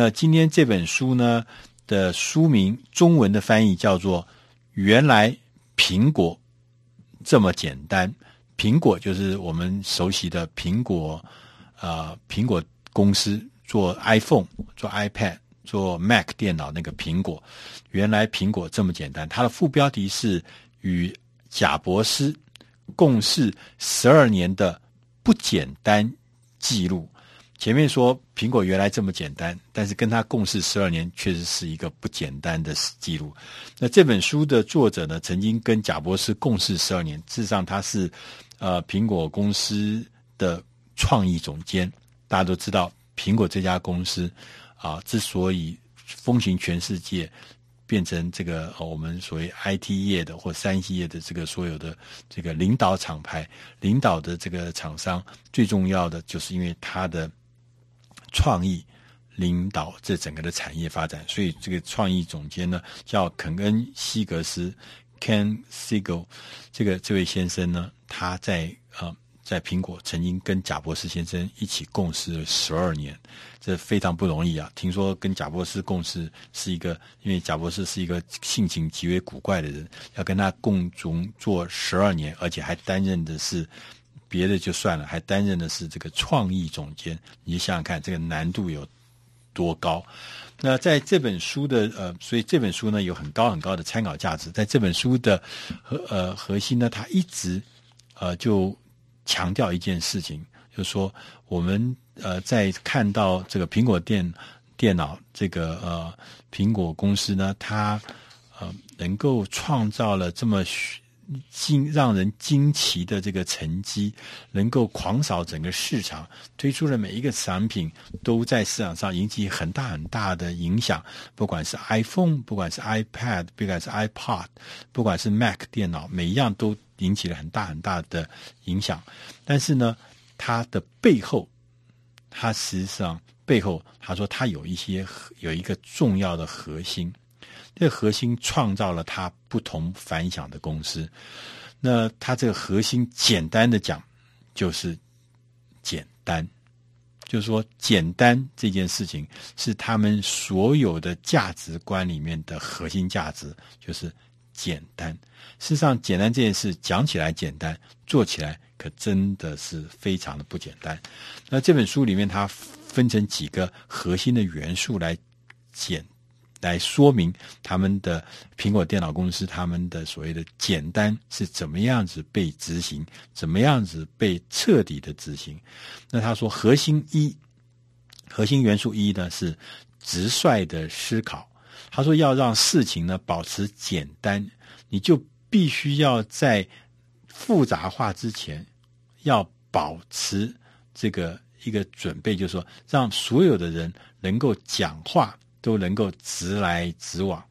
那今天这本书呢的书名中文的翻译叫做《原来苹果这么简单》，苹果就是我们熟悉的苹果，呃，苹果公司做 iPhone、做 iPad、做 Mac 电脑那个苹果。原来苹果这么简单，它的副标题是与贾伯斯共事十二年的不简单记录。前面说苹果原来这么简单，但是跟他共事十二年确实是一个不简单的记录。那这本书的作者呢，曾经跟贾博士共事十二年，事实上他是呃苹果公司的创意总监。大家都知道，苹果这家公司啊，之所以风行全世界。变成这个我们所谓 IT 业的或三 C 业的这个所有的这个领导厂牌、领导的这个厂商，最重要的就是因为它的创意领导这整个的产业发展。所以这个创意总监呢叫肯恩·西格斯 （Ken Siegel），这个这位先生呢，他在啊。在苹果曾经跟贾伯斯先生一起共事了十二年，这非常不容易啊！听说跟贾伯斯共事是一个，因为贾伯斯是一个性情极为古怪的人，要跟他共同做十二年，而且还担任的是别的就算了，还担任的是这个创意总监。你想想看，这个难度有多高？那在这本书的呃，所以这本书呢有很高很高的参考价值。在这本书的核呃核心呢，它一直呃就。强调一件事情，就是说，我们呃在看到这个苹果电电脑这个呃苹果公司呢，它呃能够创造了这么惊让人惊奇的这个成绩，能够狂扫整个市场，推出的每一个产品都在市场上引起很大很大的影响，不管是 iPhone，不管是 iPad，不管是 iPod，不管是 Mac 电脑，每一样都。引起了很大很大的影响，但是呢，它的背后，它实际上背后，他说他有一些有一个重要的核心，这核心创造了他不同凡响的公司。那他这个核心，简单的讲，就是简单，就是说简单这件事情是他们所有的价值观里面的核心价值，就是。简单，事实上，简单这件事讲起来简单，做起来可真的是非常的不简单。那这本书里面，它分成几个核心的元素来简来说明他们的苹果电脑公司他们的所谓的简单是怎么样子被执行，怎么样子被彻底的执行。那他说，核心一，核心元素一呢是直率的思考。他说：“要让事情呢保持简单，你就必须要在复杂化之前，要保持这个一个准备，就是说，让所有的人能够讲话都能够直来直往，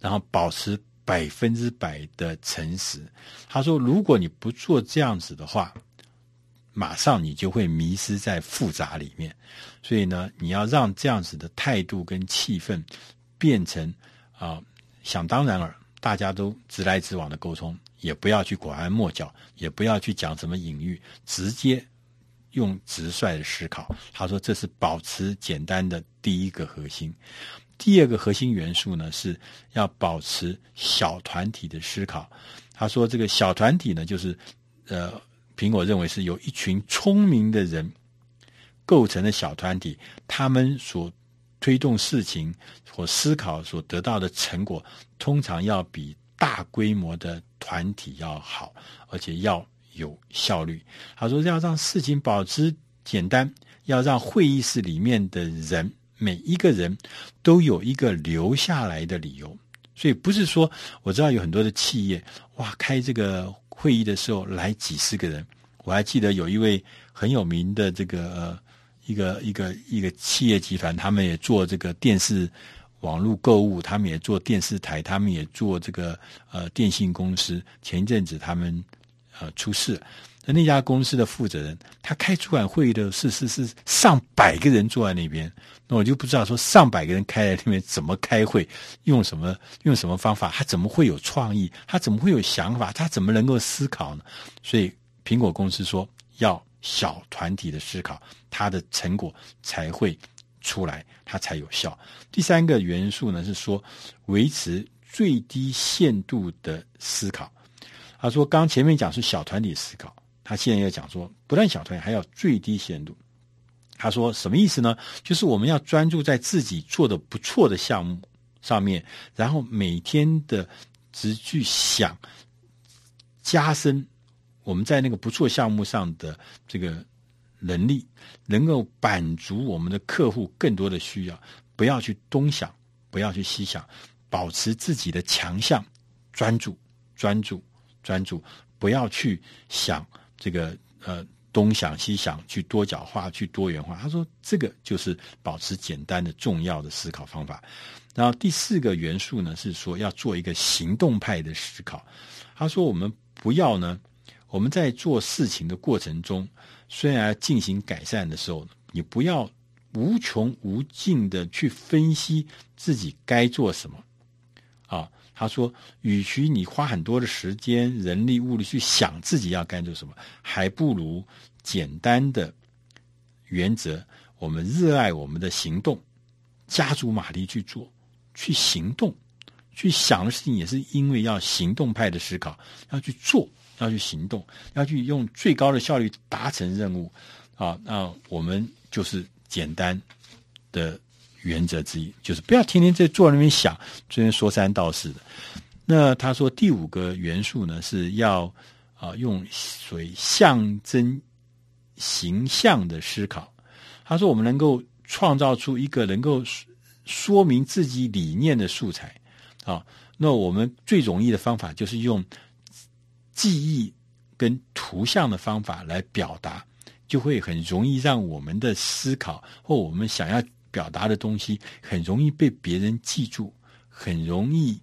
然后保持百分之百的诚实。”他说：“如果你不做这样子的话，马上你就会迷失在复杂里面。所以呢，你要让这样子的态度跟气氛。”变成啊、想当然了，大家都直来直往的沟通，也不要去拐弯抹角，也不要去讲什么隐喻，直接用直率的思考。他说，这是保持简单的第一个核心。第二个核心元素呢，是要保持小团体的思考。他说，这个小团体呢，就是呃，苹果认为是由一群聪明的人构成的小团体，他们所。推动事情或思考所得到的成果，通常要比大规模的团体要好，而且要有效率。他说，要让事情保持简单，要让会议室里面的人每一个人都有一个留下来的理由。所以不是说，我知道有很多的企业，哇，开这个会议的时候来几十个人。我还记得有一位很有名的这个。呃一个一个一个企业集团，他们也做这个电视网络购物，他们也做电视台，他们也做这个呃电信公司。前一阵子他们呃出事，那那家公司的负责人，他开主管会议的是是是上百个人坐在那边，那我就不知道说上百个人开在那边怎么开会，用什么用什么方法，他怎么会有创意，他怎么会有想法，他怎么能够思考呢？所以苹果公司说要。小团体的思考，它的成果才会出来，它才有效。第三个元素呢，是说维持最低限度的思考。他说，刚前面讲是小团体思考，他现在要讲说，不但小团体，还要最低限度。他说什么意思呢？就是我们要专注在自己做的不错的项目上面，然后每天的只去想加深我们在那个不错项目上的这个能力，能够满足我们的客户更多的需要。不要去东想，不要去西想，保持自己的强项，专注、专注、专注，不要去想这个呃。东想西想，去多角化，去多元化。他说，这个就是保持简单的重要的思考方法。然后第四个元素呢，是说要做一个行动派的思考。他说，我们不要呢，我们在做事情的过程中，虽然进行改善的时候，你不要无穷无尽的去分析自己该做什么啊。他说：“与其你花很多的时间、人力、物力去想自己要该做什么，还不如简单的原则。我们热爱我们的行动，加足马力去做，去行动，去想的事情，也是因为要行动派的思考，要去做，要去行动，要去用最高的效率达成任务。啊，那我们就是简单的。”原则之一就是不要天天在坐那边想，这边说三道四的。那他说第五个元素呢，是要啊用所谓象征形象的思考。他说我们能够创造出一个能够说明自己理念的素材啊。那我们最容易的方法就是用记忆跟图像的方法来表达，就会很容易让我们的思考或我们想要。表达的东西很容易被别人记住，很容易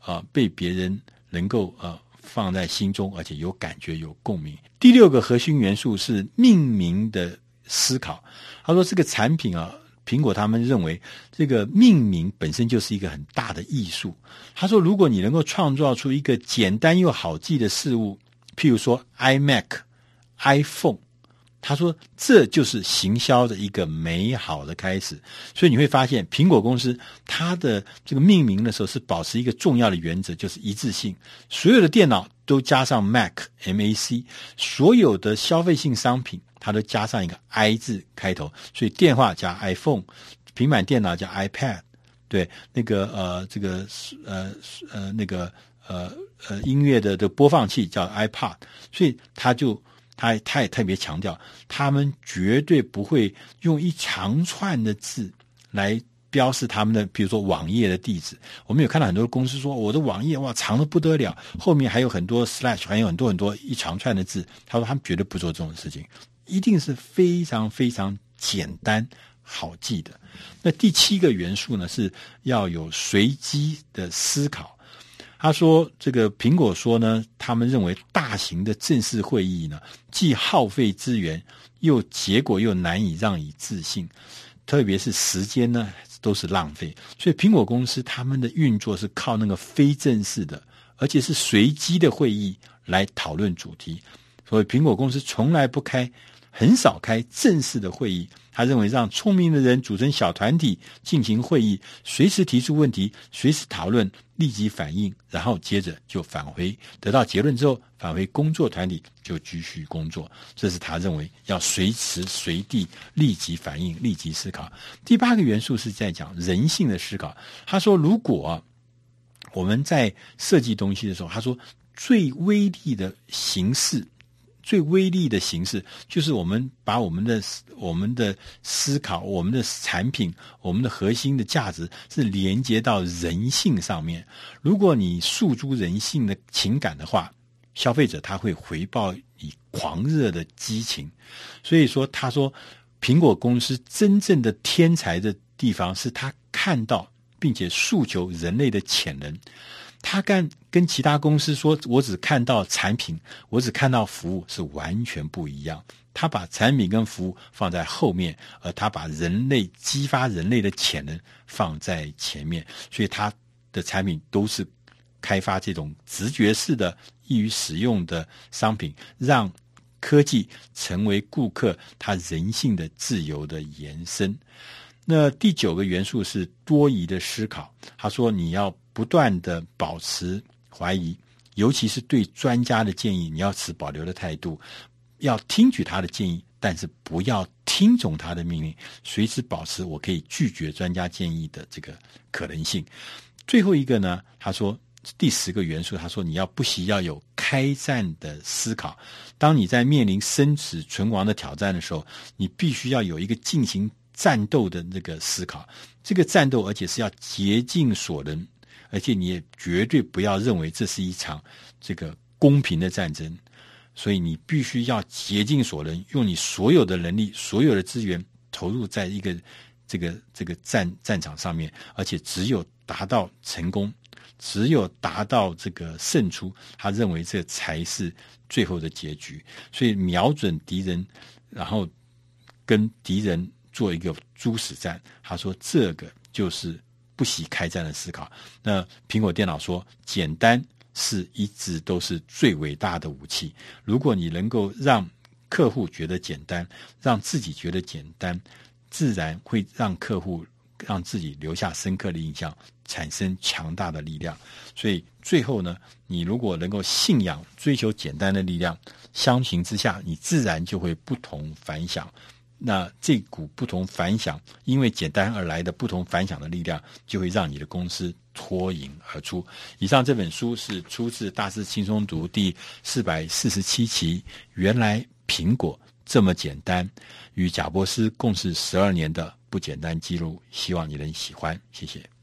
啊、被别人能够呃放在心中，而且有感觉、有共鸣。第六个核心元素是命名的思考。他说：“这个产品啊，苹果他们认为这个命名本身就是一个很大的艺术。”他说：“如果你能够创造出一个简单又好记的事物，譬如说 iMac、iPhone。”他说：“这就是行销的一个美好的开始。所以你会发现，苹果公司它的这个命名的时候是保持一个重要的原则，就是一致性。所有的电脑都加上 Mac，M-A-C；所有的消费性商品，它都加上一个 I 字开头。所以电话加 iPhone，平板电脑加 iPad，对，那个呃，这个呃呃那个呃呃音乐的的播放器叫 iPod。所以他就。”他他也特别强调，他们绝对不会用一长串的字来标示他们的，比如说网页的地址。我们有看到很多公司说，我的网页哇长的不得了，后面还有很多 slash，还有很多很多一长串的字。他说他们绝对不做这种事情，一定是非常非常简单好记的。那第七个元素呢，是要有随机的思考。他说：“这个苹果说呢，他们认为大型的正式会议呢，既耗费资源，又结果又难以让你置信，特别是时间呢，都是浪费。所以苹果公司他们的运作是靠那个非正式的，而且是随机的会议来讨论主题。所以苹果公司从来不开。”很少开正式的会议，他认为让聪明的人组成小团体进行会议，随时提出问题，随时讨论，立即反应，然后接着就返回，得到结论之后返回工作团体就继续工作。这是他认为要随时随地立即反应、立即思考。第八个元素是在讲人性的思考。他说，如果我们在设计东西的时候，他说最威力的形式。最威力的形式，就是我们把我们的我们的思考、我们的产品、我们的核心的价值是连接到人性上面。如果你诉诸人性的情感的话，消费者他会回报以狂热的激情。所以说，他说苹果公司真正的天才的地方，是他看到并且诉求人类的潜能。他跟跟其他公司说，我只看到产品，我只看到服务，是完全不一样。他把产品跟服务放在后面，而他把人类激发人类的潜能放在前面。所以他的产品都是开发这种直觉式的、易于使用的商品，让科技成为顾客他人性的自由的延伸。那第九个元素是多疑的思考。他说，你要不断的保持怀疑，尤其是对专家的建议，你要持保留的态度，要听取他的建议，但是不要听从他的命令，随时保持我可以拒绝专家建议的这个可能性。最后一个呢，他说第十个元素，他说你要不惜要有开战的思考。当你在面临生死存亡的挑战的时候，你必须要有一个进行。战斗的那个思考，这个战斗，而且是要竭尽所能，而且你也绝对不要认为这是一场这个公平的战争，所以你必须要竭尽所能，用你所有的能力、所有的资源投入在一个这个这个战战场上面，而且只有达到成功，只有达到这个胜出，他认为这才是最后的结局。所以瞄准敌人，然后跟敌人。做一个猪死战，他说这个就是不惜开战的思考。那苹果电脑说，简单是一直都是最伟大的武器。如果你能够让客户觉得简单，让自己觉得简单，自然会让客户让自己留下深刻的印象，产生强大的力量。所以最后呢，你如果能够信仰追求简单的力量，相形之下，你自然就会不同凡响。那这股不同凡响，因为简单而来的不同凡响的力量，就会让你的公司脱颖而出。以上这本书是出自《大师轻松读》第四百四十七期。原来苹果这么简单，与贾伯斯共事十二年的不简单记录。希望你能喜欢，谢谢。